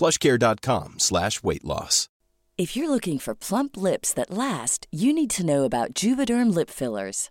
plushcare.com slash weight loss. If you're looking for plump lips that last, you need to know about Juvederm lip fillers.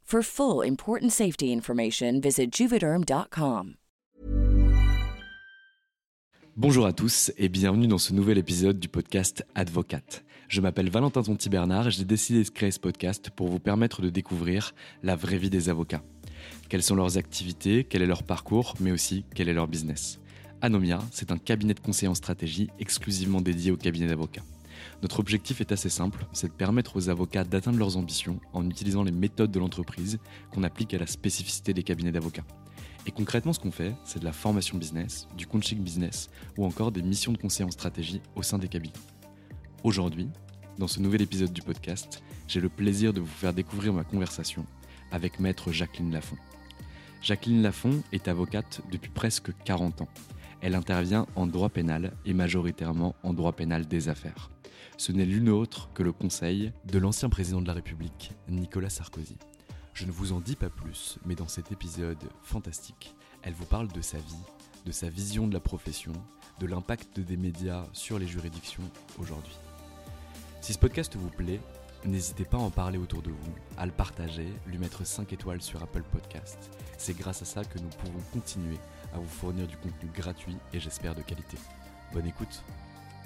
For full important safety information, visit juvederm.com. Bonjour à tous et bienvenue dans ce nouvel épisode du podcast Advocate. Je m'appelle Valentin Tonti Bernard et j'ai décidé de créer ce podcast pour vous permettre de découvrir la vraie vie des avocats. Quelles sont leurs activités, quel est leur parcours, mais aussi quel est leur business. Anomia, c'est un cabinet de conseil en stratégie exclusivement dédié aux cabinets d'avocats. Notre objectif est assez simple, c'est de permettre aux avocats d'atteindre leurs ambitions en utilisant les méthodes de l'entreprise qu'on applique à la spécificité des cabinets d'avocats. Et concrètement, ce qu'on fait, c'est de la formation business, du coaching business ou encore des missions de conseil en stratégie au sein des cabinets. Aujourd'hui, dans ce nouvel épisode du podcast, j'ai le plaisir de vous faire découvrir ma conversation avec maître Jacqueline Lafont. Jacqueline Lafont est avocate depuis presque 40 ans. Elle intervient en droit pénal et majoritairement en droit pénal des affaires ce n'est l'une autre que le conseil de l'ancien président de la République, Nicolas Sarkozy. Je ne vous en dis pas plus, mais dans cet épisode fantastique, elle vous parle de sa vie, de sa vision de la profession, de l'impact des médias sur les juridictions aujourd'hui. Si ce podcast vous plaît, n'hésitez pas à en parler autour de vous, à le partager, lui mettre 5 étoiles sur Apple Podcast. C'est grâce à ça que nous pouvons continuer à vous fournir du contenu gratuit et j'espère de qualité. Bonne écoute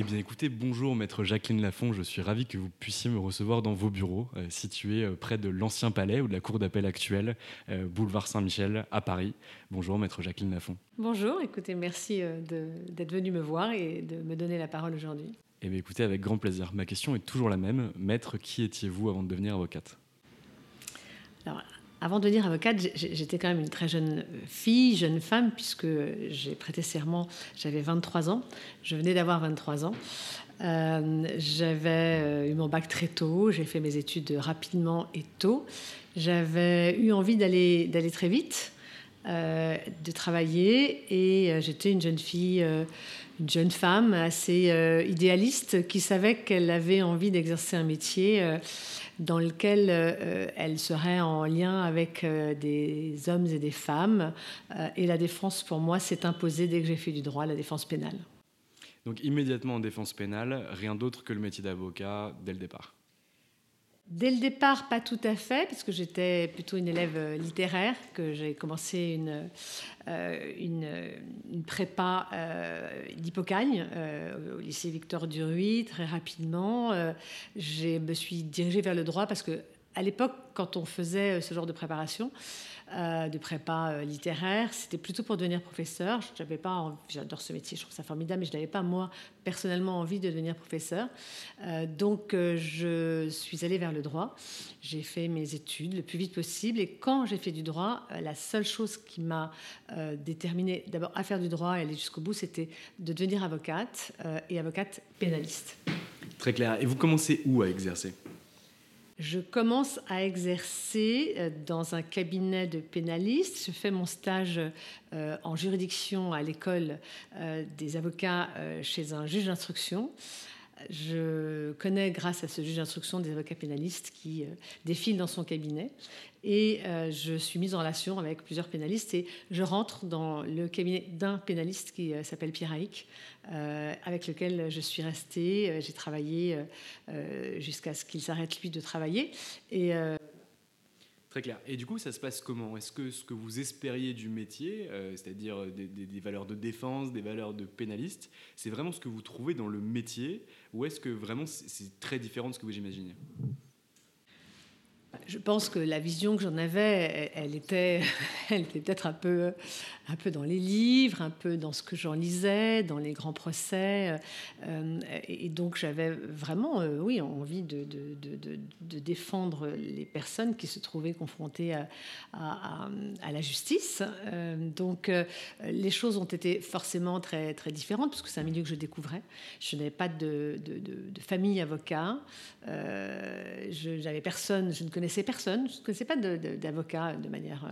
Eh bien écoutez, bonjour maître Jacqueline Lafont, je suis ravi que vous puissiez me recevoir dans vos bureaux, euh, situés euh, près de l'ancien palais ou de la cour d'appel actuelle, euh, boulevard Saint-Michel à Paris. Bonjour maître Jacqueline Lafont. Bonjour, écoutez, merci d'être venu me voir et de me donner la parole aujourd'hui. Eh bien écoutez, avec grand plaisir. Ma question est toujours la même. Maître, qui étiez-vous avant de devenir avocate? Alors, avant de devenir avocate, j'étais quand même une très jeune fille, jeune femme, puisque j'ai prêté serment, j'avais 23 ans. Je venais d'avoir 23 ans. Euh, j'avais euh, eu mon bac très tôt, j'ai fait mes études rapidement et tôt. J'avais eu envie d'aller très vite, euh, de travailler, et j'étais une jeune fille, une jeune femme assez idéaliste qui savait qu'elle avait envie d'exercer un métier dans lequel euh, elle serait en lien avec euh, des hommes et des femmes. Euh, et la défense, pour moi, s'est imposée dès que j'ai fait du droit, la défense pénale. Donc immédiatement en défense pénale, rien d'autre que le métier d'avocat dès le départ Dès le départ, pas tout à fait, parce que j'étais plutôt une élève euh, littéraire, que j'ai commencé une, euh, une, prépa euh, au lycée Victor Duruy très rapidement. je me suis dirigée vers le droit parce que à l'époque, quand on faisait ce genre de préparation, euh, de prépa euh, littéraire. C'était plutôt pour devenir professeur. J'avais pas, j'adore ce métier, je trouve ça formidable, mais je n'avais pas moi personnellement envie de devenir professeur. Euh, donc je suis allée vers le droit. J'ai fait mes études le plus vite possible. Et quand j'ai fait du droit, la seule chose qui m'a déterminée d'abord à faire du droit et aller jusqu'au bout, c'était de devenir avocate et avocate pénaliste. Très clair. Et vous commencez où à exercer? Je commence à exercer euh, dans un cabinet de pénalistes. Je fais mon stage euh, en juridiction à l'école euh, des avocats chez un juge d'instruction. Je connais, grâce à ce juge d'instruction, des avocats pénalistes qui défilent dans son cabinet. Et je suis mise en relation avec plusieurs pénalistes et je rentre dans le cabinet d'un pénaliste qui s'appelle Pierre Haïk, euh, avec lequel je suis restée. Euh, j'ai travaillé euh, jusqu'à ce qu'il s'arrête lui de travailler. Et Très clair. Et du coup, ça se passe comment? Est-ce que ce que vous espériez du métier, c'est-à-dire des, des, valeurs de défense, des valeurs de pénaliste, c'est vraiment ce que vous trouvez dans le métier? Ou est-ce que vraiment c'est très différent de ce que vous imaginez? Je pense que la vision que j'en avais, elle, était, elle était peut-être un peu, un peu dans les livres, un peu dans ce que j'en lisais, dans les grands procès. Euh, et donc j'avais vraiment, euh, oui, envie de, défendre les personnes qui se trouvaient confrontées à, à, la justice. Euh, donc les choses ont été forcément très, très différentes, parce que c'est un milieu que je découvrais. Je n'avais pas de, famille avocat. je n'avais personne, je ne connaissais personne, je ne connaissais pas d'avocat de, manière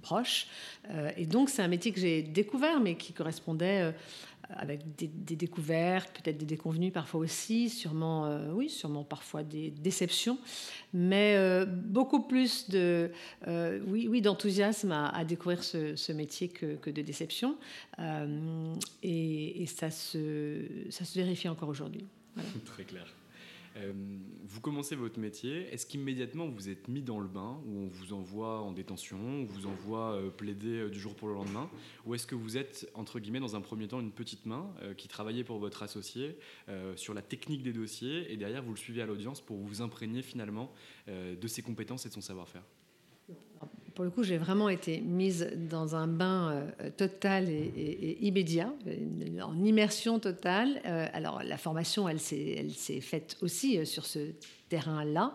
proche. Et donc, c'est un métier que j'ai découvert, mais qui correspondait euh, avec des, découvertes, peut-être des déconvenues parfois aussi, sûrement, euh, oui, sûrement parfois des déceptions, mais euh, beaucoup plus de, oui, oui, d'enthousiasme à, découvrir ce, métier que, de déception. Et, ça se vérifie encore aujourd'hui. Très clair. Euh, vous commencez votre métier, est-ce qu'immédiatement vous êtes mis dans le bain, où on vous envoie en détention, on vous envoie euh, plaider euh, du jour pour le lendemain, ou est-ce que vous êtes, entre guillemets, dans un premier temps, une petite main qui travaillait pour votre associé sur la technique des dossiers, et derrière vous le suivez à l'audience pour vous imprégner finalement de ses compétences et de son savoir-faire? Pour le coup, j'ai vraiment été mise dans un bain euh, total et, immédiat, en immersion totale. Euh, alors, la formation, elle s'est faite aussi euh, sur ce terrain-là,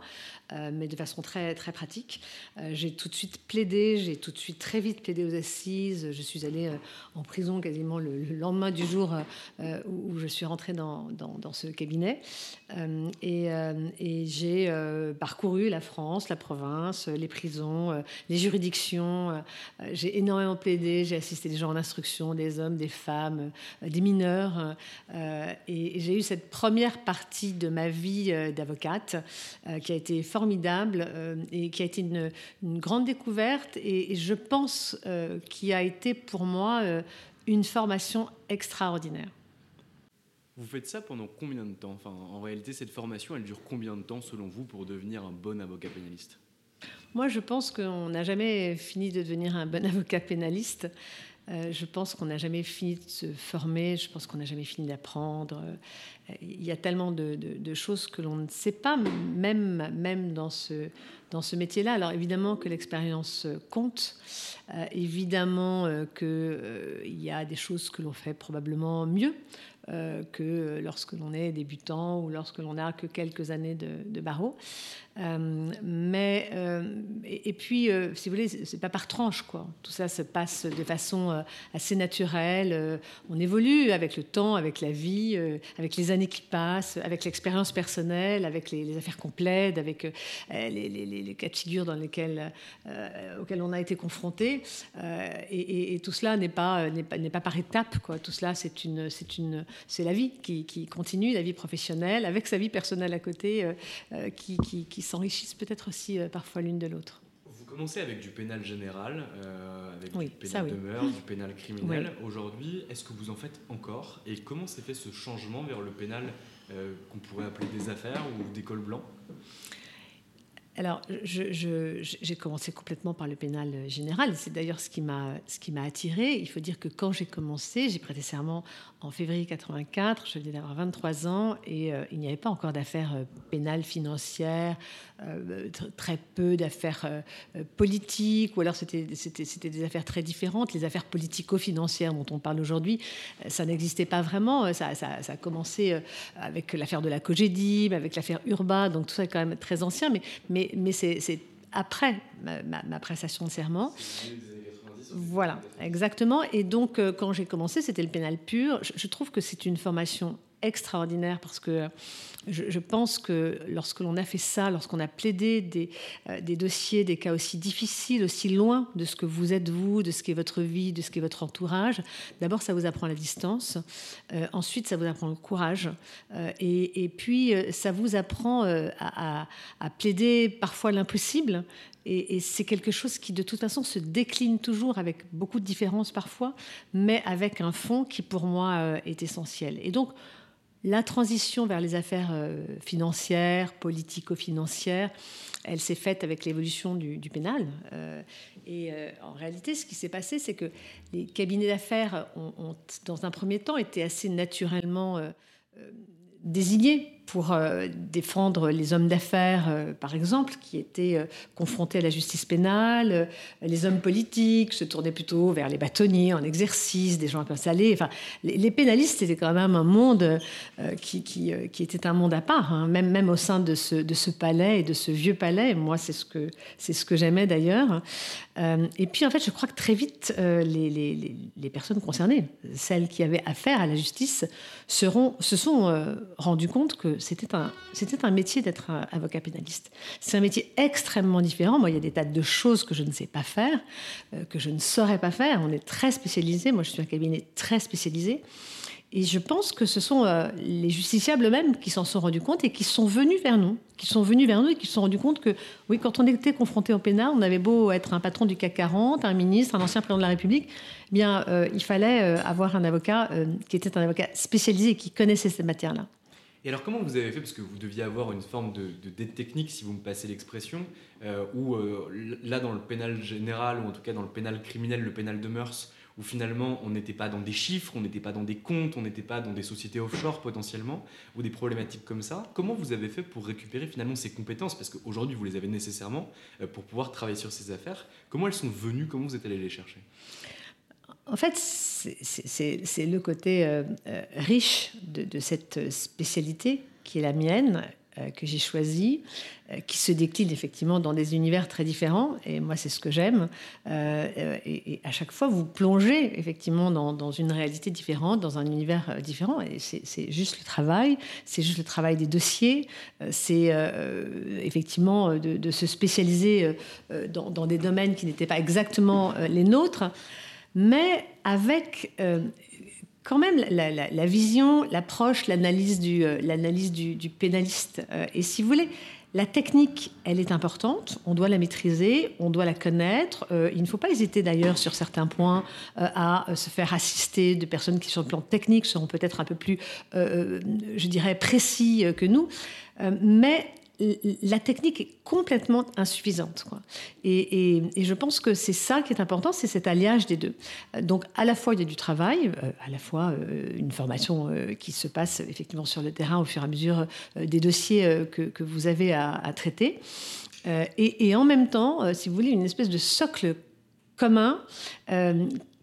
euh, mais de façon très, très pratique. Euh, j'ai tout de suite plaidé, j'ai tout de suite très vite plaidé aux assises. Je suis allée euh, en prison quasiment le, lendemain du jour où, je suis rentrée dans, dans, ce cabinet. et, j'ai parcouru la France, la province, les prisons, les juridictions. j'ai énormément plaidé, j'ai assisté des gens en instruction, des hommes, des femmes, des mineurs. et j'ai eu cette première partie de ma vie d'avocate qui a été formidable euh, et qui a été une, grande découverte et, je pense euh, qui a été pour moi une formation extraordinaire. Vous faites ça pendant combien de temps? Enfin, En réalité, cette formation, elle dure combien de temps selon vous pour devenir un bon avocat pénaliste? Moi, je pense qu'on n'a jamais fini de devenir un bon avocat pénaliste. Euh, je pense qu'on n'a jamais fini de se former, je pense qu'on n'a jamais fini d'apprendre. Euh, il y a tellement de, choses que l'on ne sait pas, même, même dans ce, dans ce métier-là. Alors évidemment que l'expérience compte, euh, évidemment qu'il y a des choses que l'on fait probablement mieux. Que lorsque l'on est débutant ou lorsque l'on n'a que quelques années de barreau. Euh, mais euh, et, puis, euh, si vous voulez, c'est pas par tranche quoi. Tout ça se passe de façon assez naturelle. on évolue avec le temps, avec la vie, avec les années qui passent, avec l'expérience personnelle, avec les, affaires complètes, avec les, cas de figure dans lesquels auxquels on a été confronté. Et, tout cela n'est pas pas pas par étapes quoi. Tout cela c'est une c'est une c'est la vie qui, qui, continue, la vie professionnelle avec sa vie personnelle à côté qui, qui s'enrichissent peut-être aussi euh, parfois l'une de l'autre. Vous commencez avec du pénal général, euh, avec du pénal de meurtre, du pénal criminel. Aujourd'hui, est-ce que vous en faites encore Et comment s'est fait ce changement vers le pénal euh, qu'on pourrait appeler des affaires ou des cols blancs alors, j'ai commencé complètement par le pénal général. C'est d'ailleurs ce qui m'a attiré. Il faut dire que quand j'ai commencé, j'ai prêté serment en février 84. Je venais d'avoir 23 ans et euh, il n'y avait pas encore d'affaires euh, pénales financières, euh, très peu d'affaires politiques, ou alors c'était des affaires très différentes. Les affaires politico-financières dont on parle aujourd'hui, ça n'existait pas vraiment. Ça, a commencé avec l'affaire de la Cogédib, avec l'affaire Urba. Donc tout ça est quand même très ancien, mais mais, c'est après ma, prestation de serment. Voilà, exactement. Et donc, euh, quand j'ai commencé, c'était le pénal pur. je trouve que c'est une formation extraordinaire parce que je, pense que lorsque l'on a fait ça, lorsqu'on a plaidé des, euh, des, dossiers, des cas aussi difficiles, aussi loin de ce que vous êtes vous, de ce qui est votre vie, de ce qui est votre entourage, d'abord ça vous apprend la distance, euh, ensuite ça vous apprend le courage, euh, et, puis ça vous apprend à, à, plaider parfois l'impossible, et, et c'est quelque chose qui, de toute façon, se décline toujours avec beaucoup de différences parfois, mais avec un fond qui, pour moi, est essentiel. Et donc, la transition vers les affaires euh, financières, politico-financières, elle s'est faite avec l'évolution du, pénal. Euh, et euh, en réalité, ce qui s'est passé, c'est que les cabinets d'affaires ont, dans un premier temps, été assez naturellement désignés pour euh, défendre les hommes d'affaires, euh, par exemple, qui étaient euh, confrontés à la justice pénale. les hommes politiques se tournaient plutôt vers les bâtonniers en exercice, des gens un peu salés. Enfin, les, pénalistes, c'était quand même un monde qui, était un monde à part, hein, même, au sein de ce, palais et de ce vieux palais. Moi, c'est ce que, j'aimais d'ailleurs. et puis, en fait, je crois que très vite, les, personnes concernées, celles qui avaient affaire à la justice, seront, se sont rendues compte que c'était un, c'était un métier d'être avocat pénaliste. C'est un métier extrêmement différent. Moi, il y a des tas de choses que je ne sais pas faire, euh, que je ne saurais pas faire. On est très spécialisé. Moi, je suis un cabinet très spécialisé. Et je pense que ce sont euh, les justiciables eux-mêmes qui s'en sont rendus compte et qui sont venus vers nous, qui sont venus vers nous et qui se sont rendus compte que, oui, quand on était confronté au pénal, on avait beau être un patron du CAC 40, un ministre, un ancien président de la République, eh bien, euh, il fallait avoir un avocat qui était un avocat spécialisé et qui connaissait cette matière-là. Et alors comment vous avez fait, parce que vous deviez avoir une forme de, dette technique, si vous me passez l'expression, euh, où euh, là dans le pénal général, ou en tout cas dans le pénal criminel, le pénal de mœurs, où finalement on n'était pas dans des chiffres, on n'était pas dans des comptes, on n'était pas dans des sociétés offshore potentiellement, ou des problématiques comme ça, comment vous avez fait pour récupérer finalement ces compétences? Parce qu'aujourd'hui vous les avez nécessairement euh, pour pouvoir travailler sur ces affaires. Comment elles sont venues? Comment vous êtes allé les chercher? En fait, c'est le côté euh, euh, riche de, cette spécialité qui est la mienne, que j'ai choisie, qui se décline effectivement dans des univers très différents. Et moi, c'est ce que j'aime. Et, à chaque fois, vous plongez effectivement dans, une réalité différente, dans un univers différent. Et c'est juste le travail, c'est juste le travail des dossiers, c'est effectivement de, se spécialiser dans, des domaines qui n'étaient pas exactement les nôtres mais avec euh, quand même la, vision, l'approche, l'analyse du, euh, du, pénaliste. Euh, et si vous voulez, la technique, elle est importante, on doit la maîtriser, on doit la connaître. il ne faut pas hésiter d'ailleurs sur certains points à se faire assister de personnes qui sur le plan technique seront peut-être un peu plus, je dirais, précis que nous. mais la technique est complètement insuffisante. Et, je pense que c'est ça qui est important, c'est cet alliage des deux. Donc à la fois il y a du travail, euh, à la fois euh, une formation euh, qui se passe effectivement sur le terrain au fur et à mesure des dossiers que, vous avez à, à traiter, et, et, en même temps, si vous voulez, une espèce de socle commun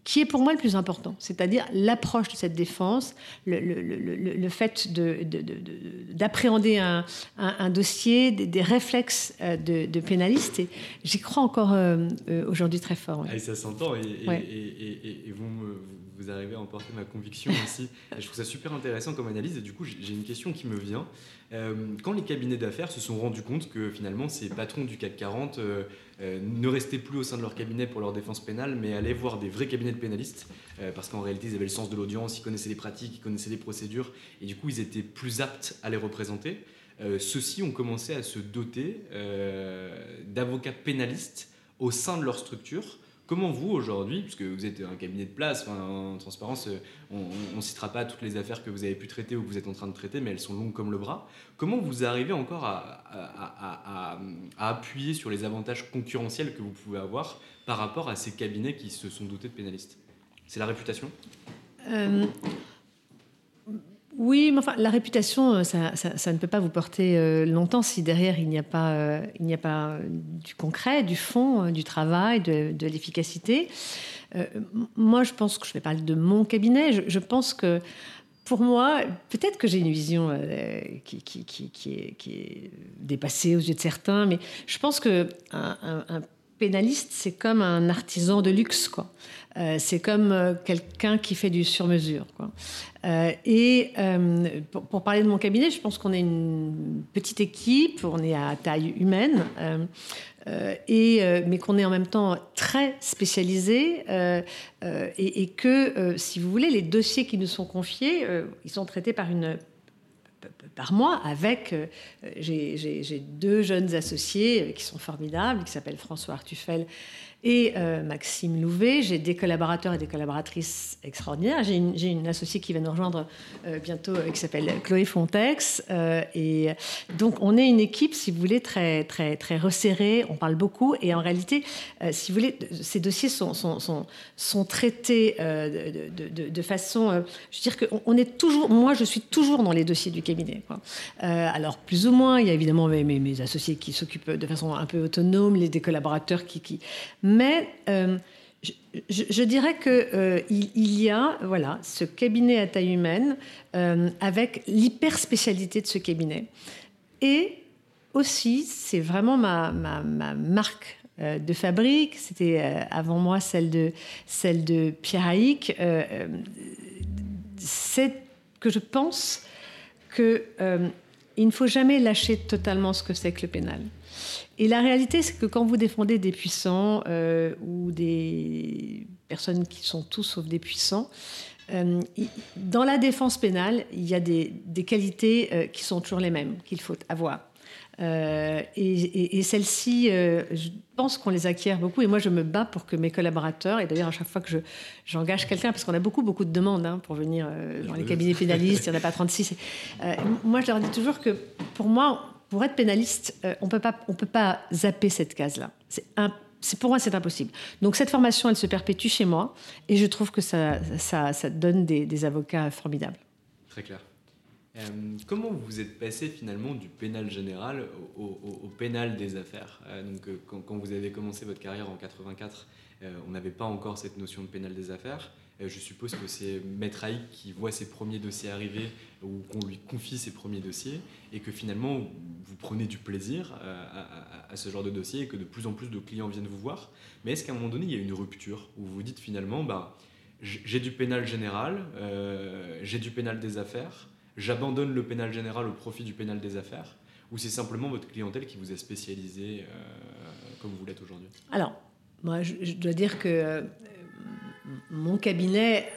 qui est pour moi le plus important, c'est-à-dire l'approche de cette défense, le, fait d'appréhender un, un, dossier, des, réflexes euh, de, pénaliste. Et j'y crois encore euh, euh, aujourd'hui très fort. Ah, et ça s'entend, et, et, vous, vous, arrivez à emporter ma conviction aussi. je trouve ça super intéressant comme analyse, et du coup, j'ai une question qui me vient. quand les cabinets d'affaires se sont rendus compte que finalement ces patrons du CAC 40 euh, ne restaient plus au sein de leur cabinet pour leur défense pénale, mais allaient voir des vrais cabinets de pénalistes, euh, parce qu'en réalité, ils avaient le sens de l'audience, ils connaissaient les pratiques, ils connaissaient les procédures, et du coup, ils étaient plus aptes à les représenter. Euh, ceux-ci ont commencé à se doter d'avocats pénalistes au sein de leur structure Comment vous, aujourd'hui, puisque vous êtes un cabinet de place, en transparence, euh, on ne citera pas toutes les affaires que vous avez pu traiter ou que vous êtes en train de traiter, mais elles sont longues comme le bras. Comment vous arrivez encore à, appuyer sur les avantages concurrentiels que vous pouvez avoir par rapport à ces cabinets qui se sont dotés de pénalistes? C'est la réputation? Euh, oui, mais enfin, la réputation, euh, ça, ne peut pas vous porter euh, longtemps si derrière il n'y a pas, euh, il n'y a pas du concret, du fond, du travail, de, l'efficacité. moi, je pense que je vais parler de mon cabinet. Je, pense que pour moi, peut-être que j'ai une vision qui, est, dépassée aux yeux de certains, mais je pense que un, un pénaliste, c'est comme un artisan de luxe, quoi. Euh, c'est comme euh, quelqu'un qui fait du sur-mesure. Euh, et pour, parler de mon cabinet, je pense qu'on est une petite équipe, on est à taille humaine, et, mais qu'on est en même temps très spécialisé, et, que, si vous voulez, les dossiers qui nous sont confiés, ils sont traités par une par moi avec j'ai deux jeunes associés qui sont formidables qui s'appellent François Artufel et euh, Maxime Louvet. J'ai des collaborateurs et des collaboratrices extraordinaires. J'ai une, associée qui va nous rejoindre euh, bientôt euh, qui s'appelle Chloé Fontex. et donc, on est une équipe, si vous voulez, très, très, très resserrée. On parle beaucoup. Et en réalité, si vous voulez, ces dossiers sont, sont, sont, traités de, façon. je veux dire qu'on est toujours. Moi, je suis toujours dans les dossiers du cabinet. alors, plus ou moins, il y a évidemment mes, mes, associés qui s'occupent de façon un peu autonome, les, des collaborateurs qui. qui mais euh, je, dirais qu'il euh, il y a voilà, ce cabinet à taille humaine euh, avec l'hyper-spécialité de ce cabinet. Et aussi, c'est vraiment ma, ma, marque de fabrique, c'était avant moi celle de, celle de Pierre Haïk, c'est que je pense qu'il ne faut jamais lâcher totalement ce que c'est que le pénal. Et la réalité, c'est que quand vous défendez des puissants euh, ou des personnes qui sont tous sauf des puissants, euh, dans la défense pénale, il y a des, qualités euh, qui sont toujours les mêmes qu'il faut avoir. et, celles-ci, je pense qu'on les acquiert beaucoup. Et moi, je me bats pour que mes collaborateurs, et d'ailleurs à chaque fois que j'engage quelqu'un, parce qu'on a beaucoup, beaucoup de demandes hein, pour venir dans les cabinets pénalistes, il n'y en a pas 36. moi, je leur dis toujours que pour moi, pour être pénaliste, euh, on peut pas, on peut pas zapper cette case-là. C'est pour moi, c'est impossible. Donc cette formation, elle se perpétue chez moi, et je trouve que ça, ça, donne des, avocats formidables. Très clair. Euh, comment vous êtes passé finalement du pénal général au, pénal des affaires? Euh, Donc quand, quand, vous avez commencé votre carrière en 84, on n'avait pas encore cette notion de pénal des affaires. Euh, je suppose que c'est Maître Haïk qui voit ses premiers dossiers arriver ou qu'on lui confie ses premiers dossiers et que finalement vous prenez du plaisir euh, à, ce genre de dossier et que de plus en plus de clients viennent vous voir. Mais est-ce qu'à un moment donné il y a une rupture où vous dites finalement bah, j'ai du pénal général, euh, j'ai du pénal des affaires, j'abandonne le pénal général au profit du pénal des affaires ou c'est simplement votre clientèle qui vous a spécialisé comme vous l'êtes aujourd'hui? Alors, moi je, dois dire que mon cabinet,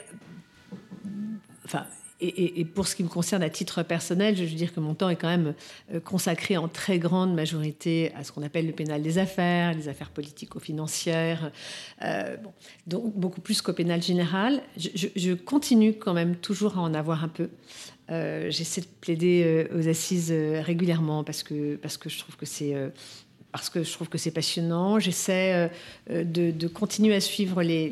enfin, et, pour ce qui me concerne à titre personnel, je veux dire que mon temps est quand même euh, consacré en très grande majorité à ce qu'on appelle le pénal des affaires, les affaires politico-financières, euh, donc beaucoup plus qu'au pénal général. Je, continue quand même toujours à en avoir un peu. Euh, j'essaie de plaider aux assises régulièrement parce que, parce que je trouve que c'est parce que je trouve que c'est passionnant. J'essaie euh, de, continuer à suivre les,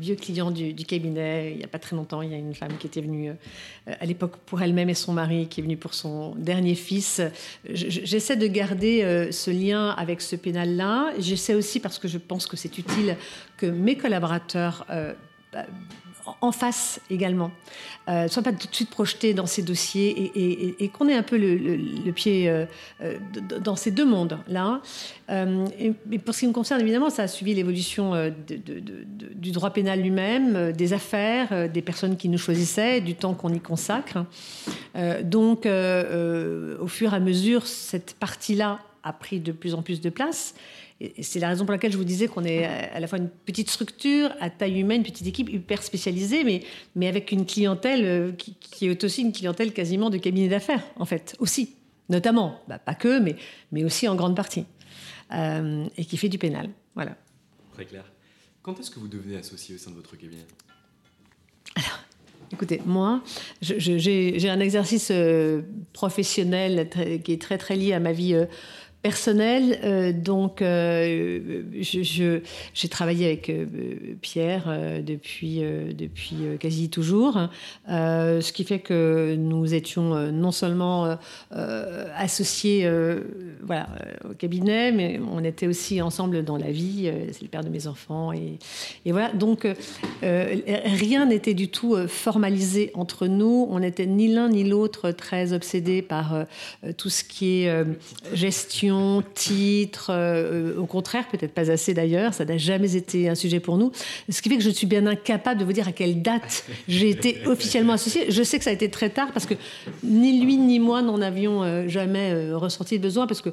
vieux clients du, cabinet. Il n'y a pas très longtemps, il y a une femme qui était venue euh, à l'époque pour elle-même et son mari, qui est venue pour son dernier fils. J'essaie de garder euh, ce lien avec ce pénal-là. J'essaie aussi, parce que je pense que c'est utile, que mes collaborateurs en face également. Euh, ne soient pas tout de suite projetés dans ces dossiers et, qu'on ait un peu le, pied euh, euh, dans ces deux mondes-là. Euh, et, pour ce qui me concerne, évidemment, ça a suivi l'évolution du droit pénal lui-même, des affaires, des personnes qui nous choisissaient, du temps qu'on y consacre. donc, au fur et à mesure, cette partie-là a pris de plus en plus de place. Et c'est la raison pour laquelle je vous disais qu'on est à la fois une petite structure, à taille humaine, une petite équipe hyper spécialisée, mais, mais avec une clientèle euh, qui, est aussi une clientèle quasiment de cabinet d'affaires, en fait, aussi. Notamment, bah, pas que, mais, mais aussi en grande partie. Euh, et qui fait du pénal. Voilà. Très clair. Quand est-ce que vous devenez associé au sein de votre cabinet? Écoutez, moi, j'ai un exercice euh, professionnel qui est très très lié à ma vie euh, personnel. Euh, donc, euh, j'ai travaillé avec euh, Pierre depuis, depuis quasi toujours, ce qui fait que nous étions non seulement associés au cabinet, mais on était aussi ensemble dans la vie. C'est le père de mes enfants. Et, et voilà, donc rien n'était du tout formalisé entre nous. On n'était ni l'un ni l'autre très obsédés par tout ce qui est gestion titre, euh, au contraire, peut-être pas assez d'ailleurs, ça n'a jamais été un sujet pour nous. Ce qui fait que je suis bien incapable de vous dire à quelle date j'ai été officiellement associée. Je sais que ça a été très tard parce que ni lui ni moi n'en avions euh, jamais euh, ressenti le besoin parce que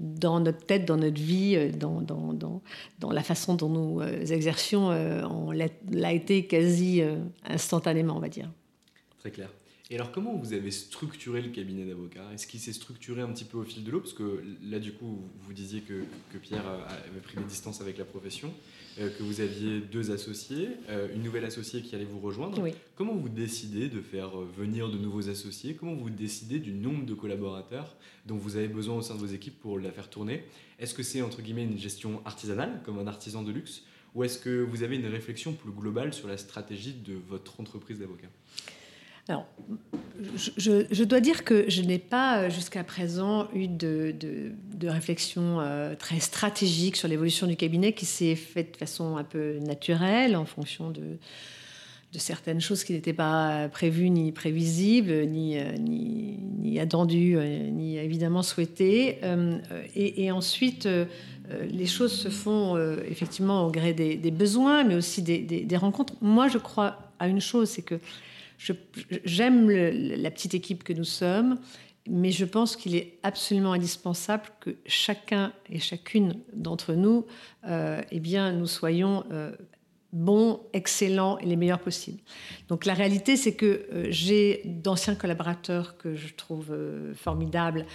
dans notre tête, dans notre vie, dans, dans, dans, dans la façon dont nous exercions, on l'a été quasi instantanément, on va dire. Très clair. Et alors, comment vous avez structuré le cabinet d'avocats? Est-ce qu'il s'est structuré un petit peu au fil de l'eau? Parce que là, du coup, vous disiez que, que, Pierre avait pris des distances avec la profession, euh, que vous aviez deux associés, euh, une nouvelle associée qui allait vous rejoindre. Comment vous décidez de faire euh, venir de nouveaux associés? Comment vous décidez du nombre de collaborateurs dont vous avez besoin au sein de vos équipes pour la faire tourner? Est-ce que c'est, entre guillemets, une gestion artisanale, comme un artisan de luxe? Ou est-ce que vous avez une réflexion plus globale sur la stratégie de votre entreprise d'avocats alors, je, dois dire que je n'ai pas euh, jusqu'à présent eu de, réflexion euh, très stratégique sur l'évolution du cabinet qui s'est faite de façon un peu naturelle en fonction de, certaines choses qui n'étaient pas prévues ni prévisibles, ni, euh, attendues, ni évidemment souhaitées. Et, ensuite, les choses se font effectivement au gré des, besoins, mais aussi des rencontres. Moi, je crois à une chose, c'est que J'aime la petite équipe que nous sommes, mais je pense qu'il est absolument indispensable que chacun et chacune d'entre nous, euh, eh bien, nous soyons euh, bons, excellents et les meilleurs possibles. Donc la réalité, c'est que euh, j'ai d'anciens collaborateurs que je trouve formidables,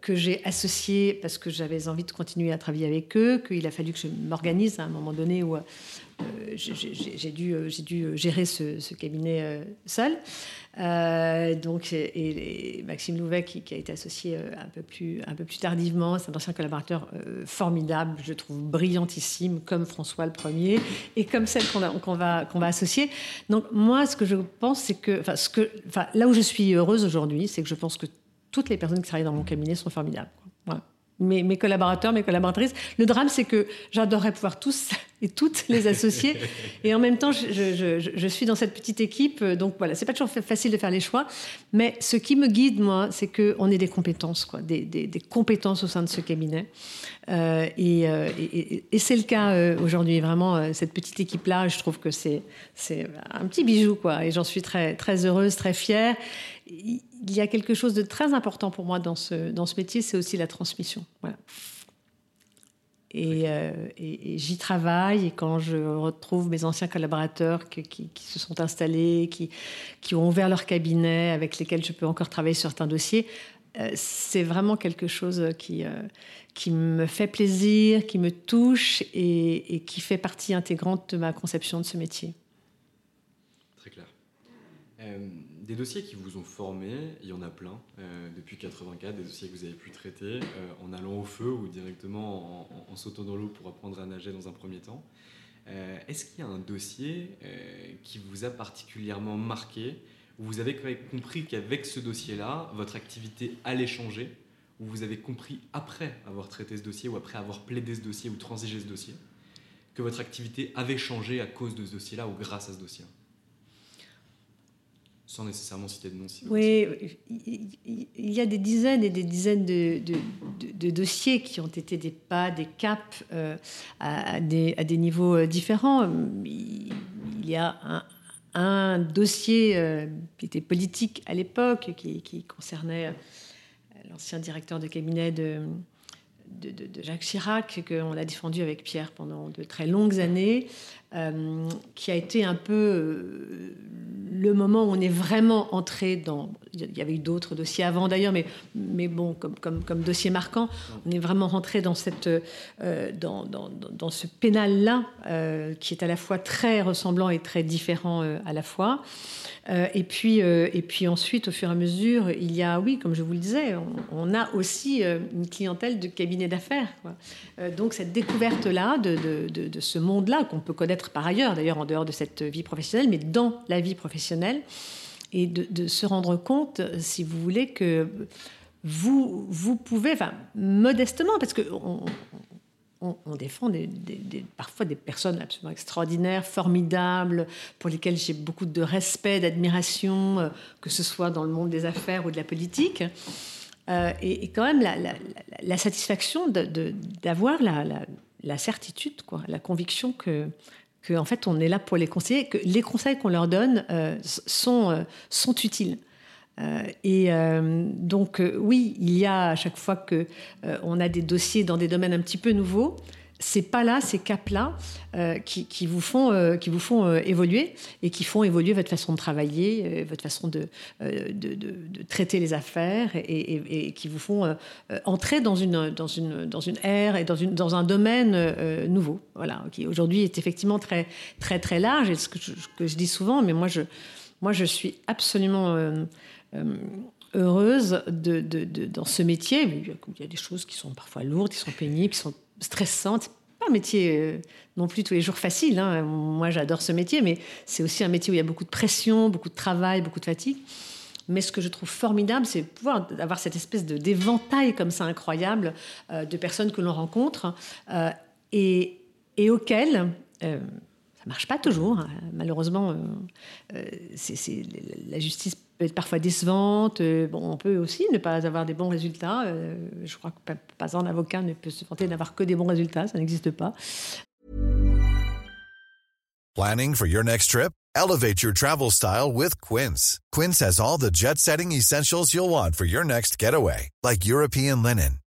que j'ai associés parce que j'avais envie de continuer à travailler avec eux, qu'il a fallu que je m'organise à un moment donné où j'ai dû, euh, euh, gérer ce, cabinet seul. donc, Maxime Louvet, qui, a été associé un peu plus, un peu plus tardivement, c'est un ancien collaborateur formidable, je trouve brillantissime, comme François le premier, et comme celle qu'on va, qu'on va associer. Donc, moi, ce que je pense, c'est que, enfin, ce que, enfin, là où je suis heureuse aujourd'hui, c'est que je pense que toutes les personnes qui travaillent dans mon cabinet sont formidables. Voilà mes, collaborateurs, mes collaboratrices. Le drame, c'est que j'adorerais pouvoir tous et toutes les associer. et en même temps, je, suis dans cette petite équipe. Donc voilà, c'est pas toujours facile de faire les choix. Mais ce qui me guide, moi, c'est qu'on ait des compétences, quoi, des, compétences au sein de ce cabinet. Euh, euh, et, c'est le cas euh, aujourd'hui. Vraiment, cette petite équipe-là, je trouve que c'est un petit bijou, quoi. Et j'en suis très, très heureuse, très fière il y a quelque chose de très important pour moi dans ce, dans ce métier, c'est aussi la transmission. Voilà. Euh, et, j'y travaille. Et quand je retrouve mes anciens collaborateurs qui, qui, se sont installés, qui, qui, ont ouvert leur cabinet, avec lesquels je peux encore travailler sur certains dossiers, euh, c'est vraiment quelque chose qui, euh, qui me fait plaisir, qui me touche et, et, qui fait partie intégrante de ma conception de ce métier. Très clair. Des dossiers qui vous ont formé, il y en a plein euh, depuis 84, des dossiers que vous avez pu traiter euh, en allant au feu ou directement en, sautant dans l'eau pour apprendre à nager dans un premier temps. Euh, est-ce qu'il y a un dossier qui vous a particulièrement marqué, où vous avez compris qu'avec ce dossier-là, votre activité allait changer, où vous avez compris après avoir traité ce dossier ou après avoir plaidé ce dossier ou transigé ce dossier, que votre activité avait changé à cause de ce dossier-là ou grâce à ce dossier-là? Sans nécessairement citer de nom. oui, il y a des dizaines et des dizaines de, de, dossiers qui ont été des pas, des caps euh, à, des, à, des, niveaux euh, différents. Il y a un, un dossier euh, qui était politique à l'époque, qui, qui, concernait l'ancien directeur de cabinet de, de, Jacques Chirac, qu'on a défendu avec Pierre pendant de très longues années, qui a été un peu le moment où on est vraiment entré dans il y avait eu d'autres dossiers avant d'ailleurs, mais, mais bon, comme, comme, dossier marquant, on est vraiment rentré dans, cette, euh, dans, dans, dans, ce pénal-là, euh, qui est à la fois très ressemblant et très différent euh, à la fois. et, puis, et puis ensuite, au fur et à mesure, il y a, oui, comme je vous le disais, on, a aussi une clientèle de cabinet d'affaires. donc cette découverte-là de, de, de, ce monde-là, qu'on peut connaître par ailleurs, d'ailleurs en dehors de cette vie professionnelle, mais dans la vie professionnelle, et de, se rendre compte, si vous voulez, que vous, vous pouvez, modestement, parce qu'on on, défend parfois des personnes absolument extraordinaires, formidables, pour lesquelles j'ai beaucoup de respect, d'admiration, euh, que ce soit dans le monde des affaires ou de la politique. Euh, et, quand même la, la satisfaction d'avoir la, la, certitude, quoi, la conviction que qu'en fait on est là pour les conseiller, que les conseils qu'on leur donne euh, sont, euh, sont utiles. Euh, et donc oui, il y a à chaque fois que on a des dossiers dans des domaines un petit peu nouveaux, ces pas-là, ces caps-là, euh, qui, vous font, euh, qui vous font euh, évoluer et qui font évoluer votre façon de travailler, votre façon de, traiter les affaires et, qui vous font entrer dans une, dans, une, dans une ère et dans, une, dans un domaine nouveau, voilà, qui aujourd'hui est effectivement très, très, très large. Et ce que je, que je dis souvent, mais moi je, moi, je suis absolument heureuse de, dans ce métier. Il y a des choses qui sont parfois lourdes, qui sont pénibles, qui sont stressante. pas un métier euh, non plus tous les jours facile. Hein. Moi, j'adore ce métier, mais c'est aussi un métier où il y a beaucoup de pression, beaucoup de travail, beaucoup de fatigue. Mais ce que je trouve formidable, c'est pouvoir avoir cette espèce de d'éventail comme ça incroyable euh, de personnes que l'on rencontre euh, et, et auxquelles ça marche pas toujours. Hein. Malheureusement, c'est la justice peut être parfois décevante. Euh, on peut aussi ne pas avoir des bons résultats. Euh, je crois que pas, un avocat ne peut se vanter d'avoir que des bons résultats. Ça n'existe pas. Planning for your next trip? Elevate your travel style with Quince. Quince has all the jet-setting essentials you'll want for your next getaway, like European linen,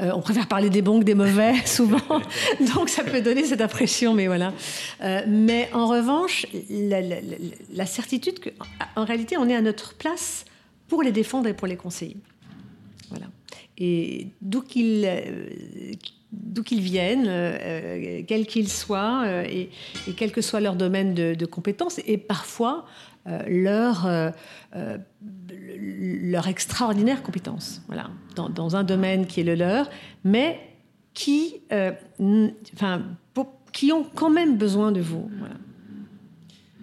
Euh, on préfère parler des bons que des mauvais, souvent. Donc, ça peut donner cette impression, mais voilà. Euh, mais en revanche, la, certitude qu'en réalité, on est à notre place pour les défendre et pour les conseiller. Voilà. Et d'où qu'ils euh, qu'ils viennent, quels qu'ils soient, et, quel que soit leur domaine de, de compétences, et parfois leur, leur extraordinaire compétence, voilà, dans, un domaine qui est le leur, mais qui, enfin, qui ont quand même besoin de vous.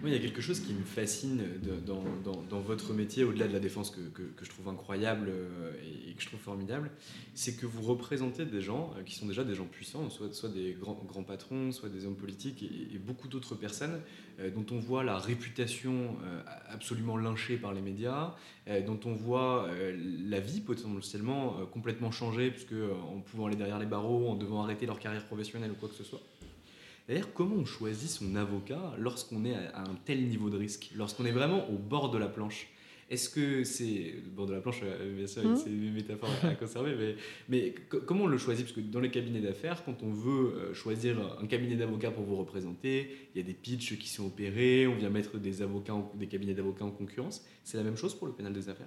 Moi, il y a quelque chose qui me fascine dans, dans, votre métier, au-delà de la défense que, que, je trouve incroyable euh, et, que je trouve formidable, c'est que vous représentez des gens euh, qui sont déjà des gens puissants, soit, des grands, grands patrons, soit des hommes politiques et, beaucoup d'autres personnes euh, dont on voit la réputation absolument lynchée par les médias, dont on voit la vie potentiellement complètement changer, puisque en pouvant aller derrière les barreaux, en devant arrêter leur carrière professionnelle ou quoi que ce soit. D'ailleurs, comment on choisit son avocat lorsqu'on est à un tel niveau de risque, lorsqu'on est vraiment au bord de la planche? Est-ce que c'est. Bord de la planche, euh, bien sûr, mmh. c'est une métaphore à conserver, mais, mais comment on le choisit? Parce que dans les cabinets d'affaires, quand on veut euh, choisir un cabinet d'avocats pour vous représenter, il y a des pitchs qui sont opérés, on vient mettre des, avocats des cabinets d'avocats en concurrence. C'est la même chose pour le pénal des affaires?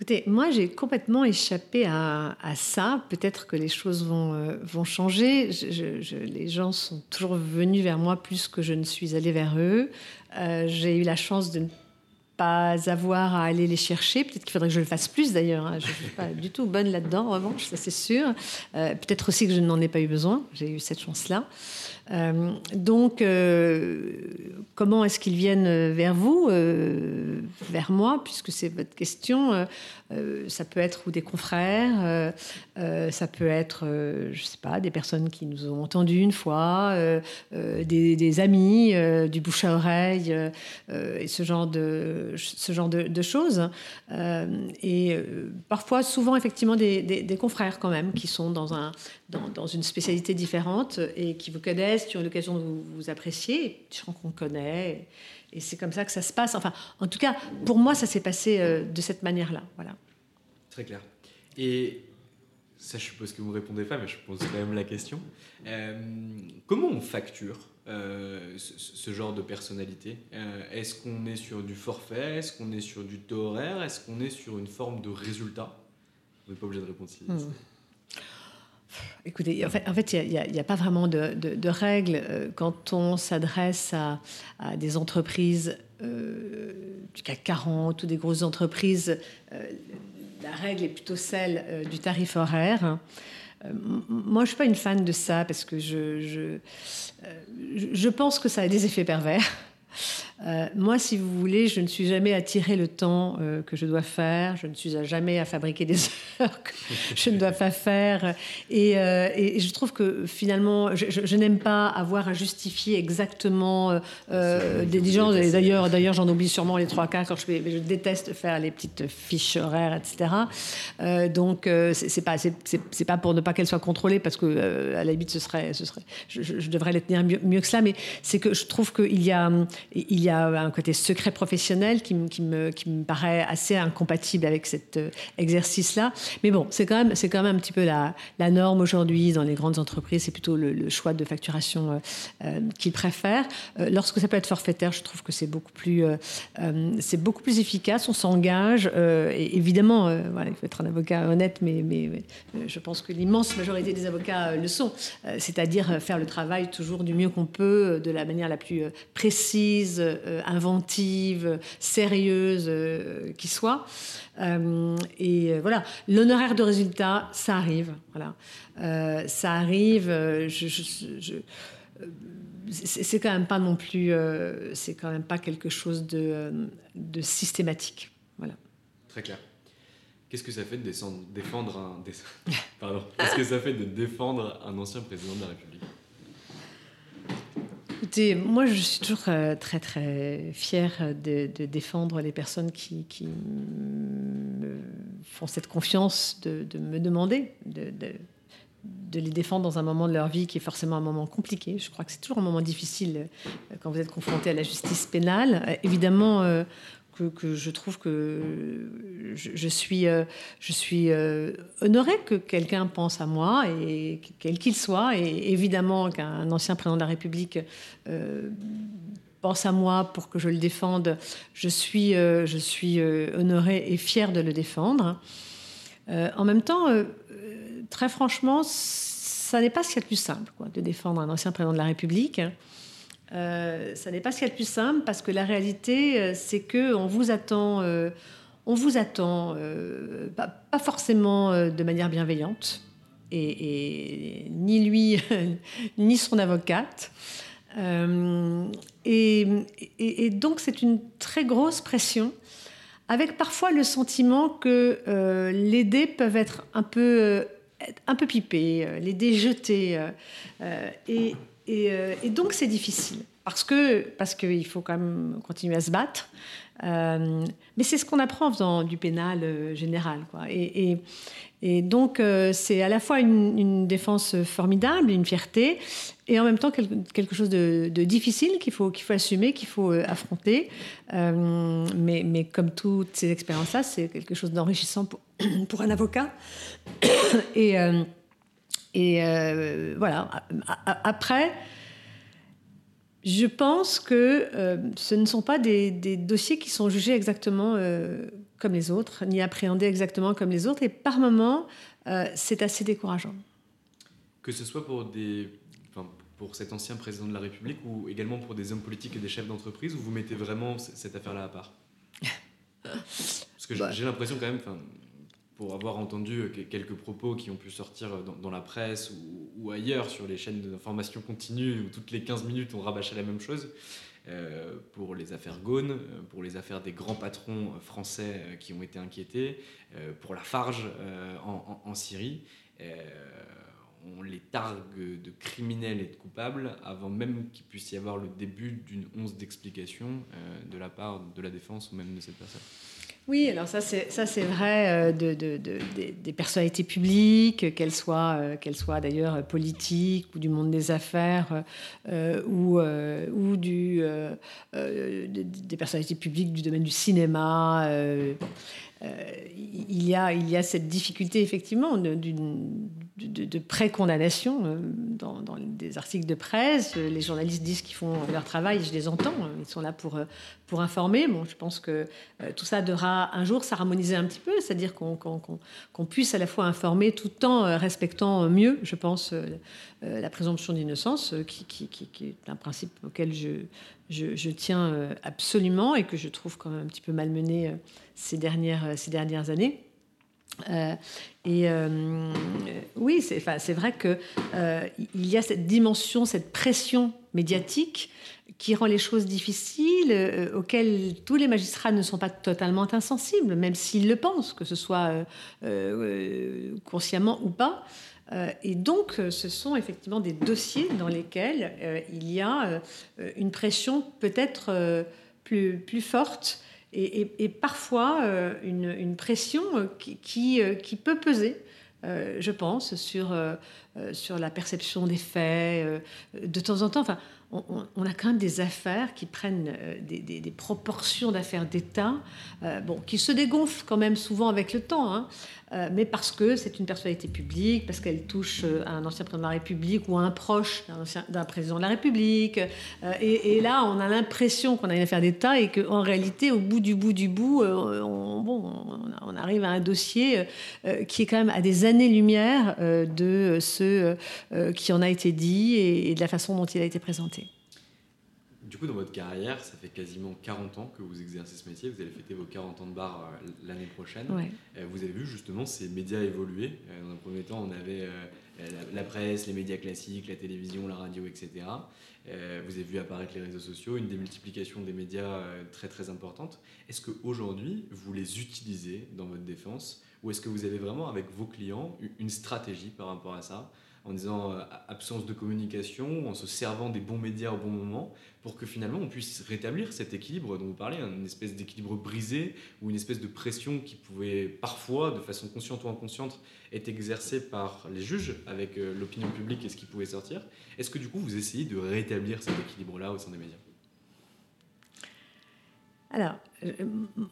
Écoutez, moi j'ai complètement échappé à, ça. Peut-être que les choses vont, euh, vont changer. les gens sont toujours venus vers moi plus que je ne suis allée vers eux. Euh, j'ai eu la chance de ne pas avoir à aller les chercher. Peut-être qu'il faudrait que je le fasse plus d'ailleurs. hein. Je ne suis pas du tout bonne là-dedans, en revanche, ça c'est sûr. Euh, Peut-être aussi que je n'en ai pas eu besoin. J'ai eu cette chance-là. Euh, donc, euh, comment est-ce qu'ils viennent vers vous, euh, vers moi, puisque c'est votre question euh, euh, Ça peut être ou des confrères, euh, euh, ça peut être, euh, je sais pas, des personnes qui nous ont entendus une fois, euh, euh, des, amis, euh, du bouche à oreille, euh, euh, et ce genre de, choses. Euh, et euh, parfois, souvent, effectivement, des confrères quand même, qui sont dans, un, dans, dans une spécialité différente et qui vous connaissent, qui ont l'occasion de vous, vous apprécier, des gens qu'on connaît. Et, c'est comme ça que ça se passe. Enfin, en tout cas, pour moi, ça s'est passé euh, de cette manière-là. Voilà. Très clair. Et ça, je suppose que vous répondez pas, mais je pose quand même la question. Euh, comment on facture euh, ce, ce genre de personnalité? Est-ce qu'on est sur du forfait? Est-ce qu'on est sur du taux horaire? Est-ce qu'on est sur une forme de résultat? Vous n'êtes pas obligé de répondre si. Hmm. Écoutez, en fait, il n'y a, pas vraiment de, de- règles euh, quand on s'adresse à, des entreprises euh, du CAC 40 ou des grosses entreprises. euh, la règle est plutôt celle du tarif horaire. Moi, je suis pas une fan de ça parce que je, je- je pense que ça a des effets pervers. Euh, moi, si vous voulez, je ne suis jamais à tirer le temps euh, que je dois faire. Je ne suis à jamais à fabriquer des heures que je ne dois pas faire. Et, euh, et je trouve que finalement, je, je- je n'aime pas avoir à justifier exactement euh, des, et D'ailleurs, d'ailleurs, j'en oublie sûrement les trois quarts quand je fais. mais Je déteste faire les petites fiches horaires, etc. Donc, c'est pas, c'est- pas pour ne pas qu'elles soient contrôlées parce que à la limite, ce serait, ce serait, je, je- je devrais les tenir mieux, mieux que cela. Mais c'est que je trouve qu'il y a, il y a un côté secret professionnel qui, qui me, qui me paraît assez incompatible avec cet euh, exercice-là. Mais bon, c'est quand même, quand même un petit peu la, la norme aujourd'hui dans les grandes entreprises. C'est plutôt le, choix de facturation euh, euh, qu'ils préfèrent. Lorsque ça peut être forfaitaire, je trouve que c'est beaucoup plus, c'est beaucoup plus efficace. On s'engage. évidemment, voilà, il faut être un avocat honnête, mais, mais, je pense que l'immense majorité des avocats le sont. C'est-à-dire faire le travail toujours du mieux qu'on peut, de la manière la plus précise, inventive, euh, sérieuse euh, qui soit. Euh, et voilà, l'honoraire de résultat, ça arrive. Voilà, ça arrive. je, je- je- c'est quand même pas non plus, euh, c'est quand même pas quelque chose de, de systématique. Voilà. Très clair. Qu'est-ce que ça fait de descendre- défendre un. dé- Pardon. Qu'est-ce que ça fait de défendre un ancien président de la République? Écoutez, moi je suis toujours euh, très très fière de, défendre les personnes qui, me font cette confiance de, me demander de, les défendre dans un moment de leur vie qui est forcément un moment compliqué. Je crois que c'est toujours un moment difficile euh, quand vous êtes confronté à la justice pénale. Euh, évidemment, que, je trouve que je, suis, euh, je suis euh, honorée que quelqu'un pense à moi, et quel qu'il soit, et évidemment qu'un ancien président de la République euh, pense à moi pour que je le défende. Je suis, euh, je suis honorée et fière de le défendre. En même temps, très franchement, ça n'est pas ce qu'il y a de plus simple, quoi, de défendre un ancien président de la République. Euh, ça n'est pas ce qu'il y a de plus simple parce que la réalité, euh, c'est que on vous attend, euh, on vous attend, pas, forcément de manière bienveillante, et, ni lui ni son avocate. Et, et- donc c'est une très grosse pression, avec parfois le sentiment que les dés peuvent être un peu, un peu pipés, les dés jetés, et, et, euh, et donc c'est difficile parce que parce qu'il faut quand même continuer à se battre. Euh, mais c'est ce qu'on apprend en faisant du pénal euh, général. Et, donc c'est à la fois une, défense formidable, une fierté, et en même temps quelque, chose de, difficile qu'il faut qu'il faut assumer, qu'il faut affronter. Mais, comme toutes ces expériences-là, c'est quelque chose d'enrichissant pour, un avocat. et euh, voilà. Après, je pense que euh, ce ne sont pas des, des dossiers qui sont jugés exactement euh, comme les autres, ni appréhendés exactement comme les autres. Et par moments, c'est assez décourageant. Que ce soit pour des. Enfin, pour cet ancien président de la République ou également pour des hommes politiques et des chefs d'entreprise, où vous mettez vraiment cette affaire-là à part? Parce que Bah. j'ai l'impression quand même, pour avoir entendu euh, que- quelques propos qui ont pu sortir dans, dans la presse ou, ailleurs sur les chaînes d'information continue où toutes les 15 minutes on rabâchait la même chose, euh, pour les affaires Gaune, euh, pour les affaires des grands patrons euh, français euh, qui ont été inquiétés, euh, pour la Farge euh, en, Syrie. euh, on les targue de criminels et de coupables avant même qu'il puisse y avoir le début d'une once d'explication euh, de la part de la défense ou même de cette personne. Oui, alors ça c'est ça c'est vrai euh, de, de- de- des, personnalités publiques, qu'elles soient euh, qu'elles soient d'ailleurs politiques ou du monde des affaires euh, ou ou du des- personnalités publiques du domaine du cinéma. Euh, il y a cette difficulté effectivement de, de, pré-condamnation euh, dans, des articles de presse. Les journalistes disent qu'ils font leur travail, je les entends. Ils sont là pour euh, informer. Bon, je pense que euh, tout ça devra un jour s'harmoniser un petit peu, c'est-à-dire qu'on puisse à la fois informer tout en euh, respectant mieux, je pense, euh, euh, la présomption d'innocence, euh, qui, est un principe auquel je, tiens euh, absolument et que je trouve quand même un petit peu malmené euh, ces, dernières, euh, ces dernières années. Euh, et euh, oui, c'est enfin, vrai que euh, y a cette dimension, cette pression médiatique qui rend les choses difficiles, auxquelles tous les magistrats ne sont pas totalement insensibles, même s'ils le pensent, que ce soit consciemment ou pas. Et donc, ce sont effectivement des dossiers dans lesquels il y a une pression peut-être plus, plus forte et, parfois euh, une, pression euh, euh, qui peut peser, je pense, sur, sur la perception des faits. de temps en temps, enfin, on, a quand même des affaires qui prennent des, des- proportions d'affaires d'État, bon, qui se dégonflent quand même souvent avec le temps, hein, mais parce que c'est une personnalité publique, parce qu'elle touche euh, à un ancien président de la République ou à un proche d'un président de la République. Euh, et, là, on a l'impression qu'on a une affaire d'État et qu'en réalité, au bout du bout du bout, euh, on, bon, on, arrive à un dossier euh, qui est quand même à des années-lumière euh, de ce euh, qui en a été dit et de la façon dont il a été présenté. Du coup, dans votre carrière, ça fait quasiment 40 ans que vous exercez ce métier. Vous allez fêter vos 40 ans de bar euh, l'année prochaine. Ouais. Euh, Vous avez vu justement ces médias évoluer. Euh, Dans un premier temps, on avait la, la presse, les médias classiques, la télévision, la radio, etc. Vous avez vu apparaître les réseaux sociaux, une démultiplication des médias très très importante. Est-ce qu'aujourd'hui, vous les utilisez dans votre défense? Ou est-ce que vous avez vraiment avec vos clients une stratégie par rapport à ça? En disant euh, absence de communication, en se servant des bons médias au bon moment, pour que finalement on puisse rétablir cet équilibre dont vous parlez, une espèce d'équilibre brisé ou une espèce de pression qui pouvait parfois, de façon consciente ou inconsciente, être exercée par les juges avec euh, l'opinion publique et ce qui pouvait sortir. Est-ce que du coup vous essayez de rétablir cet équilibre-là au sein des médias? Alors, euh,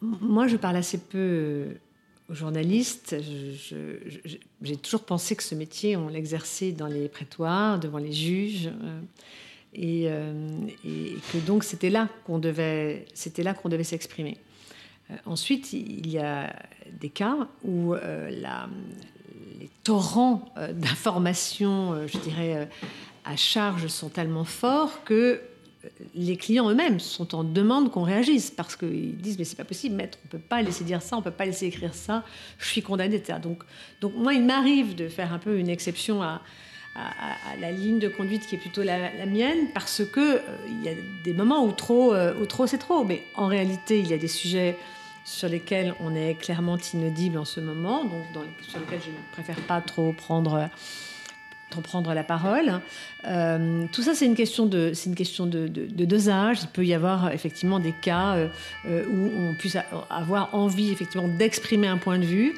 moi, je parle assez peu je- J'ai toujours pensé que ce métier, on l'exerçait dans les prétoires, devant les juges, euh, et, euh, et que donc c'était là qu'on devait, c'était là qu'on devait s'exprimer. Euh, ensuite, il y a des cas où les torrents d'informations, je dirais, à charge sont tellement forts que les clients eux-mêmes sont en demande qu'on réagisse parce qu'ils disent mais c'est pas possible maître on peut pas laisser dire ça on peut pas laisser écrire ça je suis condamné etc donc donc moi il m'arrive de faire un peu une exception à, la ligne de conduite qui est plutôt la, mienne parce que euh, il y a des moments où trop euh, où trop c'est trop. Mais en réalité il y a des sujets sur lesquels on est clairement inaudible en ce moment donc dans, sur lesquels je ne préfère pas trop prendre trop prendre la parole. Euh, tout ça, c'est une question de, c'est une question de, dosage. Il peut y avoir euh, effectivement des cas euh, où on puisse avoir envie effectivement d'exprimer un point de vue.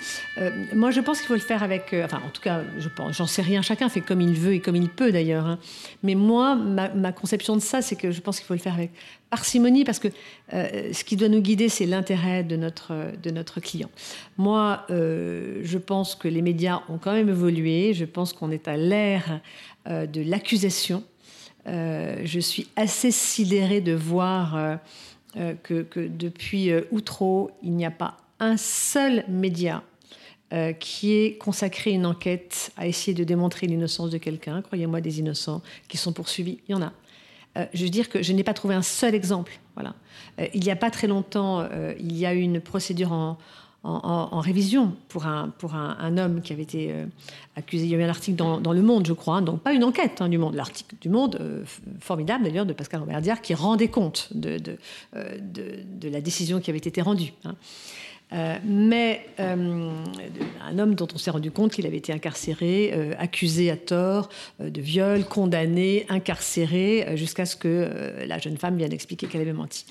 Moi, je pense qu'il faut le faire avec, enfin, en tout cas, je pense, j'en sais rien. Chacun fait comme il veut et comme il peut d'ailleurs. hein. Mais moi, ma, ma conception de ça, c'est que je pense qu'il faut le faire avec parcimonie parce que ce qui doit nous guider, c'est l'intérêt de notre, de notre client. Moi, euh, je pense que les médias ont quand même évolué. Je pense qu'on est à l'ère euh, de l'accusation. Euh, je suis assez sidérée de voir que, que depuis Outreau, il n'y a pas un seul média qui ait consacré une enquête à essayer de démontrer l'innocence de quelqu'un. Croyez-moi, des innocents qui sont poursuivis, il y en a. je veux dire que je n'ai pas trouvé un seul exemple. Voilà. il n'y a pas très longtemps, il y a eu une procédure en, en, révision pour, un, pour un, homme qui avait été euh, accusé. Il y avait un article dans, Le Monde, je crois, hein, donc pas une enquête hein, du Monde, l'article du Monde, euh, formidable d'ailleurs, de Pascal Robert qui rendait compte de, de, euh, de, la décision qui avait été rendue. Hein. Euh, mais euh, un homme dont on s'est rendu compte qu'il avait été incarcéré, euh, accusé à tort de viol, condamné, incarcéré, jusqu'à ce que la jeune femme vienne expliquer qu'elle avait menti.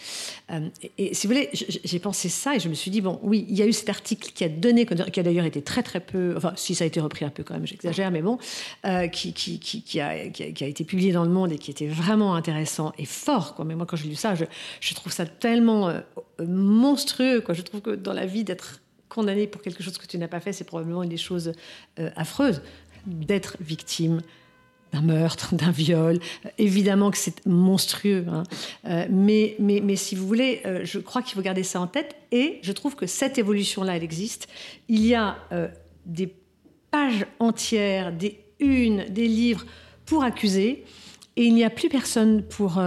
Et, si vous voulez, j'ai pensé ça et je me suis dit, bon, oui, il y a eu cet article qui a donné, qui a d'ailleurs été très très peu, enfin, si ça a été repris un peu quand même, j'exagère, mais bon, qui, a, été publié dans le monde et qui était vraiment intéressant et fort. Mais moi, quand j'ai lu ça, je, trouve ça tellement monstrueux. Je trouve que dans la vie, d'être condamné pour quelque chose que tu n'as pas fait, c'est probablement une des choses euh, affreuses. D'être victime d'un meurtre, d'un viol. évidemment que c'est monstrueux. Hein. Euh, mais, mais, mais, si vous voulez, euh, je crois qu'il faut garder ça en tête. Et je trouve que cette évolution-là, elle existe. Il y a des pages entières, des unes, des livres pour accuser. Et il n'y a plus personne pour,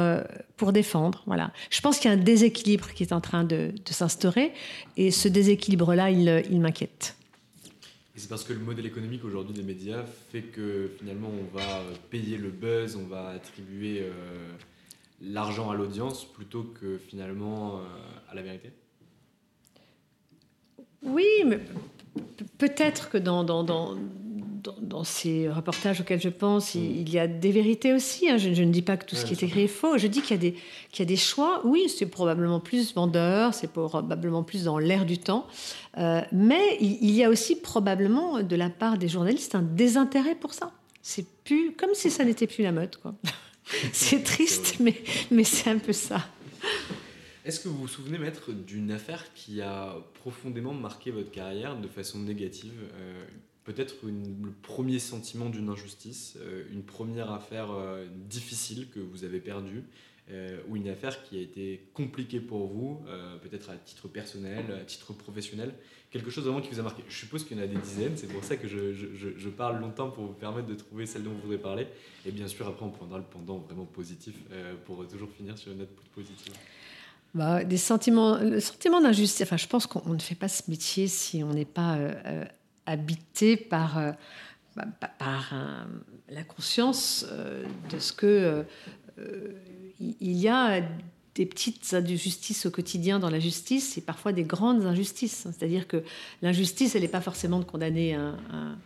pour défendre. Voilà. Je pense qu'il y a un déséquilibre qui est en train de, s'instaurer et ce déséquilibre-là, il, il m'inquiète. C'est parce que le modèle économique aujourd'hui des médias fait que finalement on va payer le buzz, on va attribuer euh, l'argent à l'audience plutôt que finalement euh, à la vérité? Oui, mais peut-être que dans, dans, dans, dans, ces reportages auxquels je pense, il, y a des vérités aussi. Hein. Je, ne dis pas que tout ce qui est écrit est faux. Je dis qu'il y, y, a des choix. Oui, c'est probablement plus vendeur, c'est probablement plus dans l'air du temps. Euh, mais il, y a aussi probablement de la part des journalistes un désintérêt pour ça. C'est plus comme si ça n'était plus la mode. Quoi. c'est triste, mais, mais c'est un peu ça. Est-ce que vous vous souvenez, maître, d'une affaire qui a profondément marqué votre carrière de façon négative euh, peut-être le premier sentiment d'une injustice, euh, une première affaire euh, difficile que vous avez perdue, euh, ou une affaire qui a été compliquée pour vous, peut-être à titre personnel, à titre professionnel, quelque chose vraiment qui vous a marqué. Je suppose qu'il y en a des dizaines, c'est pour ça que je, je, parle longtemps pour vous permettre de trouver celle dont vous voudrez parler. Et bien sûr, après, on prendra le pendant vraiment positif pour toujours finir sur une note positive. Bah, des sentiments, le sentiment d'injustice. Enfin, je pense qu'on ne fait pas ce métier si on n'est pas habité par, euh, bah, par la conscience euh, de ce que euh, il y a des petites injustices au quotidien dans la justice et parfois des grandes injustices. C'est-à-dire que l'injustice, elle n'est pas forcément de condamner un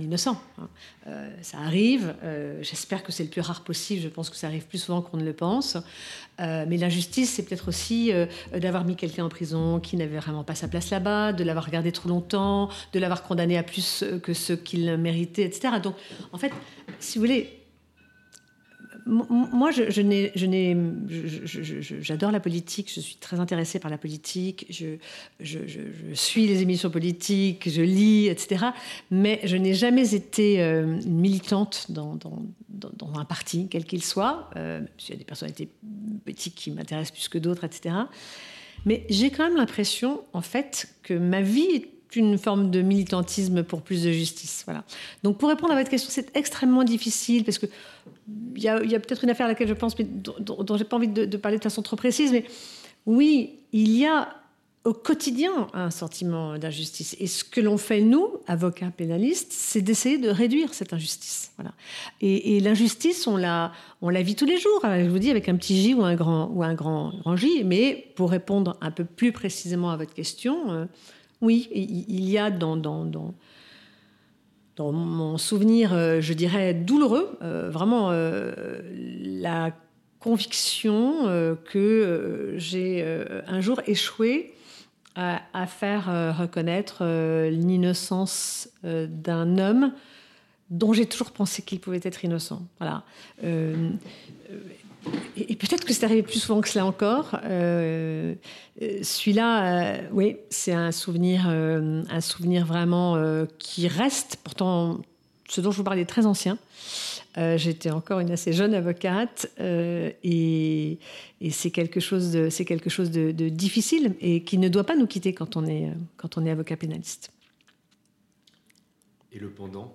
innocent. Hein. Euh, ça arrive, euh, j'espère que c'est le plus rare possible, je pense que ça arrive plus souvent qu'on ne le pense. Euh, mais l'injustice, c'est peut-être aussi d'avoir mis quelqu'un en prison qui n'avait vraiment pas sa place là-bas, de l'avoir gardé trop longtemps, de l'avoir condamné à plus que ce qu'il méritait, etc. Donc, en fait, si vous voulez, moi, je, n'ai, j'adore la politique, je suis très intéressée par la politique, je, suis les émissions politiques, je lis, etc. Mais je n'ai jamais été euh, militante dans, un parti, quel qu'il soit. Euh, il y a des personnalités politiques qui m'intéressent plus que d'autres, etc. Mais j'ai quand même l'impression, en fait, que ma vie une forme de militantisme pour plus de justice. Voilà. Donc pour répondre à votre question, c'est extrêmement difficile parce que il y a, peut-être une affaire à laquelle je pense, mais dont, dont j'ai pas envie de, parler de façon trop précise. Mais oui, il y a au quotidien un sentiment d'injustice. Et ce que l'on fait, nous, avocats pénalistes, c'est d'essayer de réduire cette injustice. Voilà. Et, l'injustice, on la, vit tous les jours. je vous dis avec un petit J ou un grand, ou un grand J. Mais pour répondre un peu plus précisément à votre question, euh, oui, il y a dans, mon souvenir, euh, je dirais, douloureux, euh, vraiment euh, la conviction que j'ai un jour échoué à, à faire reconnaître l'innocence d'un homme dont j'ai toujours pensé qu'il pouvait être innocent. Voilà et, peut-être que c'est arrivé plus souvent que cela encore. Euh, euh, celui-là, euh, oui, c'est un souvenir, un souvenir vraiment qui reste. Pourtant, ce dont je vous parlais est très ancien. J'étais encore une assez jeune avocate et, c'est quelque chose, de, difficile et qui ne doit pas nous quitter quand on est avocat pénaliste. Et le pendant?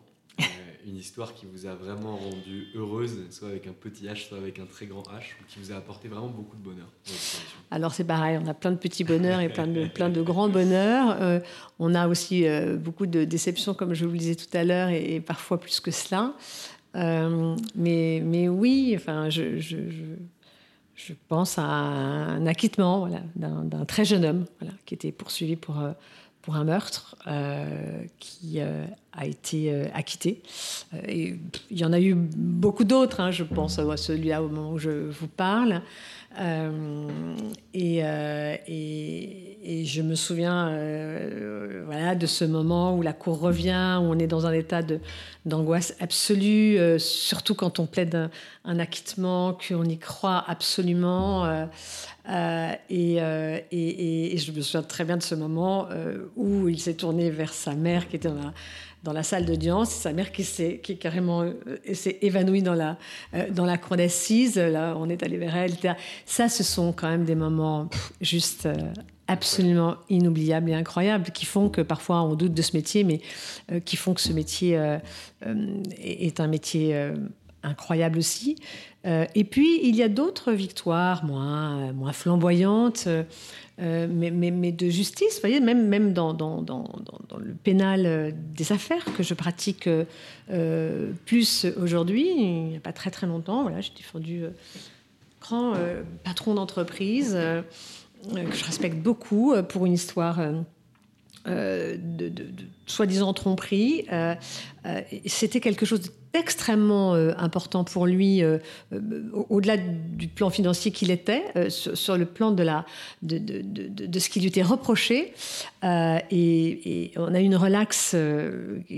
Une histoire qui vous a vraiment rendu heureuse, soit avec un petit H, soit avec un très grand H, ou qui vous a apporté vraiment beaucoup de bonheur Alors c'est pareil, on a plein de petits bonheurs et plein de, plein de grands bonheurs. Euh, on a aussi euh, beaucoup de déceptions, comme je vous le disais tout à l'heure, et, parfois plus que cela. Euh, mais, mais oui, enfin, je, je, je, pense à un acquittement voilà, d'un très jeune homme voilà, qui était poursuivi pour pour un meurtre euh, qui euh, a été euh, acquitté. il y en a eu beaucoup d'autres, hein, je pense à celui-là au moment où je vous parle. Et, et, je me souviens voilà, de ce moment où la cour revient, où on est dans un état d'angoisse absolue, surtout quand on plaide un, acquittement, qu'on y croit absolument. Euh, euh, et, et, je me souviens très bien de ce moment euh, où il s'est tourné vers sa mère qui était dans la, dans la salle d'audience, sa mère qui s'est qui carrément s'est évanouie dans la dans la cour d'assises. Là, on est allé vers elle. Ça, ce sont quand même des moments juste absolument inoubliables et incroyables qui font que parfois on doute de ce métier, mais qui font que ce métier est un métier incroyable aussi. Euh, et puis, il y a d'autres victoires moins, euh, flamboyantes, euh, mais, de justice. Vous voyez, même, dans, le pénal des affaires que je pratique plus aujourd'hui, il n'y a pas très très longtemps, voilà, j'ai défendu grand patron d'entreprise que je respecte beaucoup pour une histoire euh, de, soi-disant tromperie. Euh, euh, c'était quelque chose d'extrêmement important pour lui, au-delà du plan financier qu'il était, sur, le plan de, la, de, de, ce qui lui était reproché. Et, on a une relaxe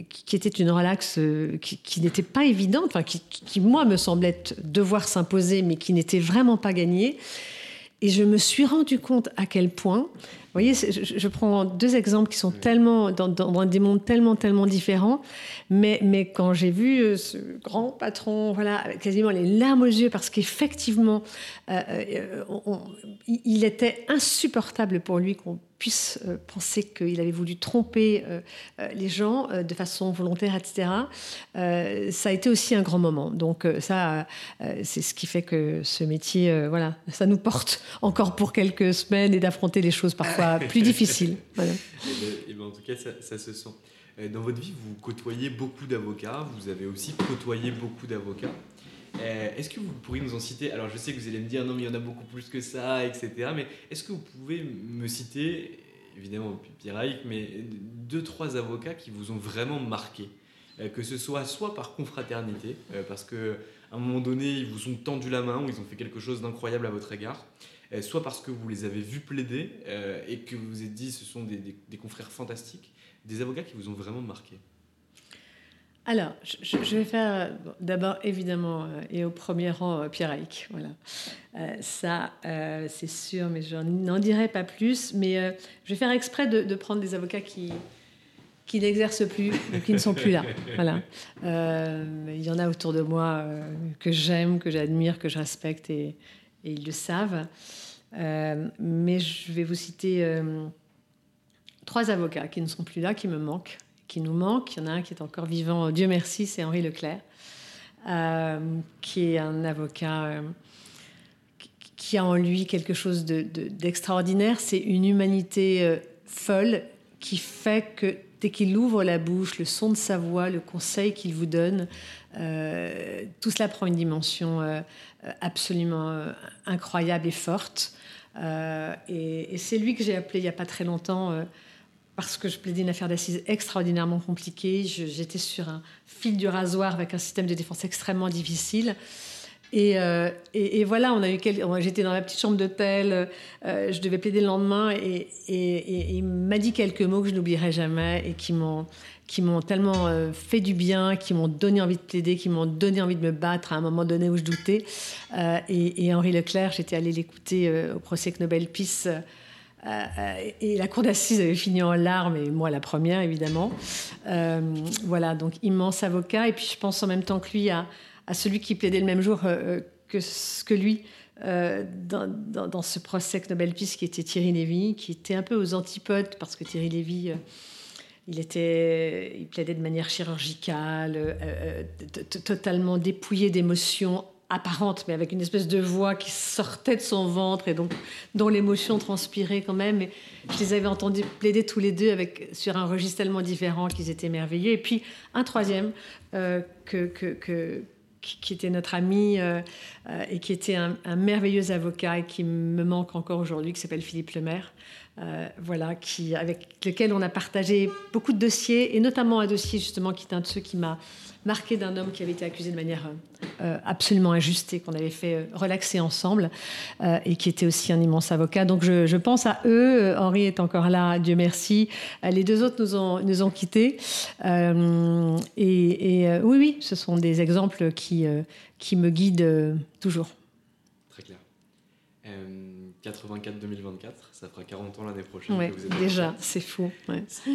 qui était une relaxe qui, n'était pas évidente, enfin, qui, qui, moi, me semblait devoir s'imposer, mais qui n'était vraiment pas gagnée. Et je me suis rendu compte à quel point voyez, je, prends deux exemples qui sont tellement dans, des mondes tellement tellement différents, mais mais quand j'ai vu euh, ce grand patron, voilà, quasiment les larmes aux yeux, parce qu'effectivement, euh, euh, il était insupportable pour lui qu'on puisse penser qu'il avait voulu tromper les gens de façon volontaire, etc. ça a été aussi un grand moment. Donc ça, c'est ce qui fait que ce métier, voilà, ça nous porte encore pour quelques semaines et d'affronter les choses parfois plus difficile. Voilà. Et eh ben, eh ben, en tout cas, ça, se sent. Euh, dans votre vie, vous côtoyez beaucoup d'avocats, vous avez aussi côtoyé beaucoup d'avocats. Euh, est-ce que vous pourriez nous en citer Alors, je sais que vous allez me dire non, mais il y en a beaucoup plus que ça, etc. Mais est-ce que vous pouvez me citer, évidemment Pierre mais deux, trois avocats qui vous ont vraiment marqué euh, Que ce soit soit par confraternité, parce qu'à un moment donné, ils vous ont tendu la main ou ils ont fait quelque chose d'incroyable à votre égard, euh, soit parce que vous les avez vus plaider euh, et que vous vous êtes dit ce sont des, confrères fantastiques, des avocats qui vous ont vraiment marqué alors, je, vais faire d'abord évidemment et au premier rang Pierre Haïk. Voilà. ça, c'est sûr, mais je n'en dirai pas plus. Mais je vais faire exprès de, prendre des avocats qui, qui n'exercent plus ou qui ne sont plus là. Voilà. il y en a autour de moi que j'aime, que j'admire, que je respecte et, et ils le savent. Euh, mais je vais vous citer euh, trois avocats qui ne sont plus là, qui me manquent, qui nous manquent. Il y en a un qui est encore vivant, Dieu merci, c'est Henri Leclerc, euh, qui est un avocat qui a en lui quelque chose d'extraordinaire. c'est une humanité folle qui fait que dès qu'il ouvre la bouche, le son de sa voix, le conseil qu'il vous donne, tout cela prend une dimension absolument incroyable et forte. Euh, et, c'est lui que j'ai appelé il n'y a pas très longtemps euh, parce que je plaidais une affaire d'assises extraordinairement compliquée. J'étais sur un fil du rasoir avec un système de défense extrêmement difficile. Et, euh, voilà, on a eu j'étais dans la petite chambre d'hôtel, je devais plaider le lendemain, et, il m'a dit quelques mots que je n'oublierai jamais et qui m'ont qui m'ont tellement euh, fait du bien, qui m'ont donné envie de plaider, qui m'ont donné envie de me battre à un moment donné où je doutais. Euh, et, Henri Leclerc, j'étais allée l'écouter euh, au procès Nobel Peace. et la cour d'assises avait fini en larmes, et moi la première évidemment. voilà, donc immense avocat. Et puis je pense en même temps que lui à, celui qui plaidait le même jour que, que lui. Dans, dans, ce procès Nobel Peace qui était Thierry Lévy, qui était un peu aux antipodes parce que Thierry Lévy il, était, il plaidait de manière chirurgicale, totalement dépouillé d'émotions apparentes, mais avec une espèce de voix qui sortait de son ventre et donc dont l'émotion transpirait quand même. Et je les avais entendus plaider tous les deux avec, sur un registre tellement différent qu'ils étaient merveilleux. Et puis un troisième que, que, que qui était notre ami euh, euh, et qui était un, merveilleux avocat et qui me manque encore aujourd'hui, qui s'appelle Philippe Lemaire. Euh, voilà, qui, avec lequel on a partagé beaucoup de dossiers, et notamment un dossier justement qui est un de ceux qui m'a marqué d'un homme qui avait été accusé de manière euh, absolument injuste et qu'on avait fait euh, relaxer ensemble, et qui était aussi un immense avocat. Donc je, pense à eux. Henri est encore là, Dieu merci. les deux autres nous ont, quittés. et, oui, oui, ce sont des exemples qui, qui me guident toujours. 84-2024, ça fera 40 ans l'année prochaine. que vous êtes déjà, c'est fou.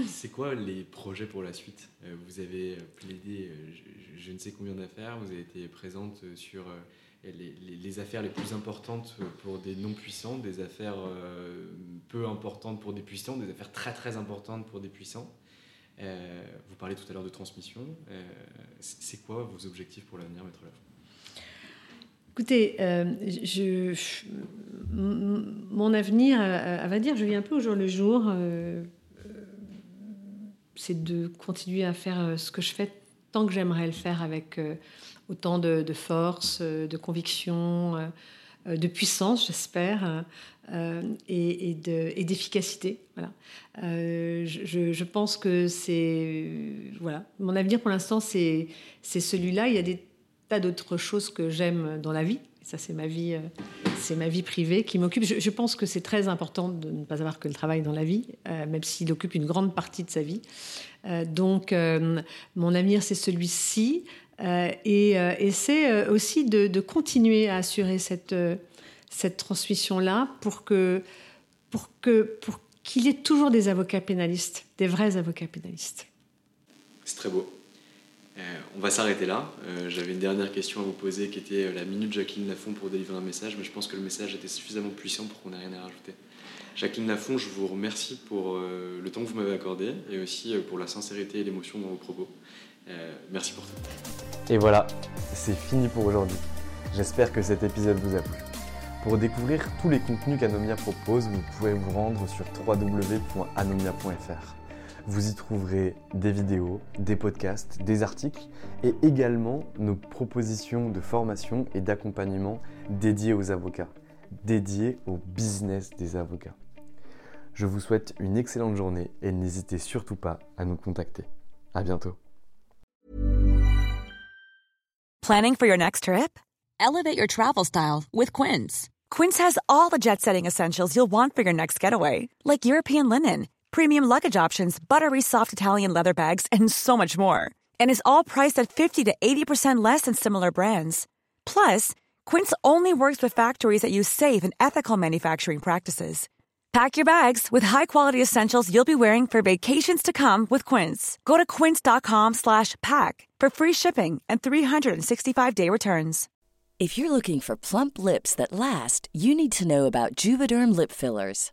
C'est quoi les projets pour la suite? Euh, Vous avez euh, plaidé euh, je, ne sais combien d'affaires, vous avez été présente sur les, affaires les plus importantes pour des non-puissants, des affaires peu importantes pour des puissants, des affaires très très importantes pour des puissants. vous parlez tout à l'heure de transmission. c'est quoi vos objectifs pour l'avenir, Maître Lafont? Écoutez, euh, mon avenir, à, va dire, je vis un peu au jour le jour. Euh, c'est de continuer à faire euh, ce que je fais tant que j'aimerais le faire avec autant de, force, de conviction, de puissance, j'espère, et, et d'efficacité. voilà. Je, je, pense que c'est voilà, mon avenir pour l'instant, c'est celui-là. Il y a des tas d'autres choses que j'aime dans la vie. Ça, c'est ma vie, euh, c'est ma vie privée qui m'occupe. Je, pense que c'est très important de ne pas avoir que le travail dans la vie, euh, même s'il occupe une grande partie de sa vie. Euh, donc, mon avenir, c'est celui-ci. et, et c'est aussi de, de, continuer à assurer cette, cette transmission-là pour que pour que pour qu'il y ait toujours des avocats pénalistes, des vrais avocats pénalistes. C'est très beau. Euh, on va s'arrêter là. Euh, j'avais une dernière question à vous poser qui était euh, la minute Jacqueline Lafont pour délivrer un message, mais je pense que le message était suffisamment puissant pour qu'on n'ait rien à rajouter. Jacqueline Lafont, je vous remercie pour le temps que vous m'avez accordé et aussi pour la sincérité et l'émotion dans vos propos. merci pour tout. Et voilà, c'est fini pour aujourd'hui. J'espère que cet épisode vous a plu. Pour découvrir tous les contenus qu'Anomia propose, vous pouvez vous rendre sur www.anomia.fr. Vous y trouverez des vidéos, des podcasts, des articles et également nos propositions de formation et d'accompagnement dédiées aux avocats, dédiées au business des avocats. Je vous souhaite une excellente journée et n'hésitez surtout pas à nous contacter. À bientôt. Planning for your next trip? Elevate your travel style with Quince. Quince has all the jet-setting essentials you'll want for your next getaway, like European linen premium luggage options, buttery soft Italian leather bags, and so much more. And is all priced at 50 to 80% less than similar brands. Plus, Quince only works with factories that use safe and ethical manufacturing practices. Pack your bags with high-quality essentials you'll be wearing for vacations to come with Quince. Go to quince.com/pack for free shipping and 365-day returns. If you're looking for plump lips that last, you need to know about Juvederm lip fillers.